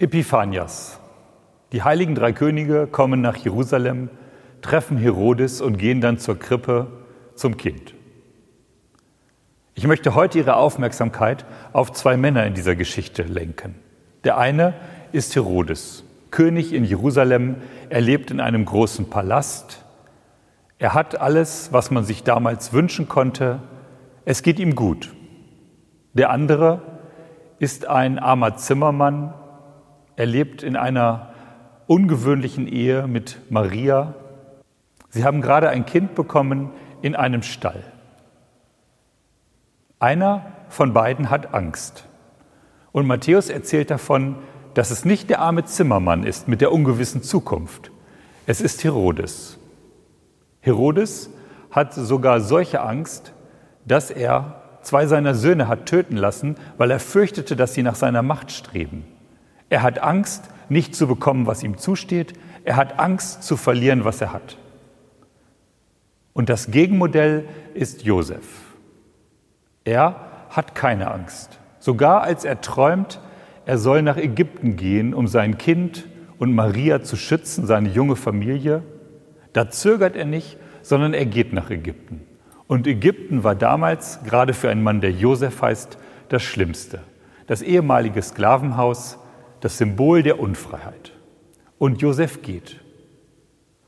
Epiphanias. Die heiligen drei Könige kommen nach Jerusalem, treffen Herodes und gehen dann zur Krippe zum Kind. Ich möchte heute Ihre Aufmerksamkeit auf zwei Männer in dieser Geschichte lenken. Der eine ist Herodes, König in Jerusalem. Er lebt in einem großen Palast. Er hat alles, was man sich damals wünschen konnte. Es geht ihm gut. Der andere ist ein armer Zimmermann, er lebt in einer ungewöhnlichen Ehe mit Maria. Sie haben gerade ein Kind bekommen in einem Stall. Einer von beiden hat Angst. Und Matthäus erzählt davon, dass es nicht der arme Zimmermann ist mit der ungewissen Zukunft. Es ist Herodes. Herodes hat sogar solche Angst, dass er zwei seiner Söhne hat töten lassen, weil er fürchtete, dass sie nach seiner Macht streben. Er hat Angst, nicht zu bekommen, was ihm zusteht. Er hat Angst zu verlieren, was er hat. Und das Gegenmodell ist Josef. Er hat keine Angst. Sogar als er träumt, er soll nach Ägypten gehen, um sein Kind und Maria zu schützen, seine junge Familie, da zögert er nicht, sondern er geht nach Ägypten. Und Ägypten war damals, gerade für einen Mann, der Josef heißt, das Schlimmste. Das ehemalige Sklavenhaus, das Symbol der Unfreiheit. Und Josef geht.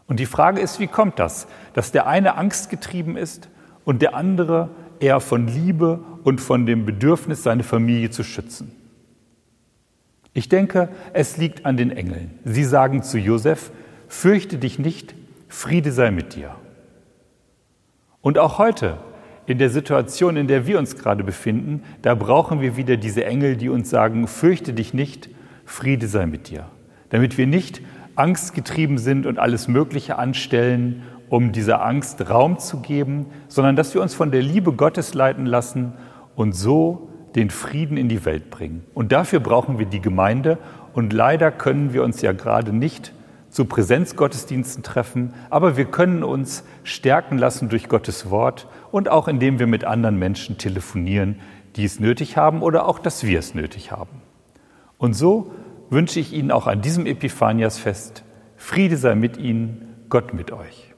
Und die Frage ist, wie kommt das, dass der eine angstgetrieben ist und der andere eher von Liebe und von dem Bedürfnis, seine Familie zu schützen? Ich denke, es liegt an den Engeln. Sie sagen zu Josef, fürchte dich nicht, Friede sei mit dir. Und auch heute, in der Situation, in der wir uns gerade befinden, da brauchen wir wieder diese Engel, die uns sagen, fürchte dich nicht, Friede sei mit dir, damit wir nicht angstgetrieben sind und alles Mögliche anstellen, um dieser Angst Raum zu geben, sondern dass wir uns von der Liebe Gottes leiten lassen und so den Frieden in die Welt bringen. Und dafür brauchen wir die Gemeinde und leider können wir uns ja gerade nicht zu Präsenzgottesdiensten treffen, aber wir können uns stärken lassen durch Gottes Wort und auch indem wir mit anderen Menschen telefonieren, die es nötig haben oder auch, dass wir es nötig haben. Und so wünsche ich Ihnen auch an diesem Epiphaniasfest Friede sei mit Ihnen, Gott mit euch.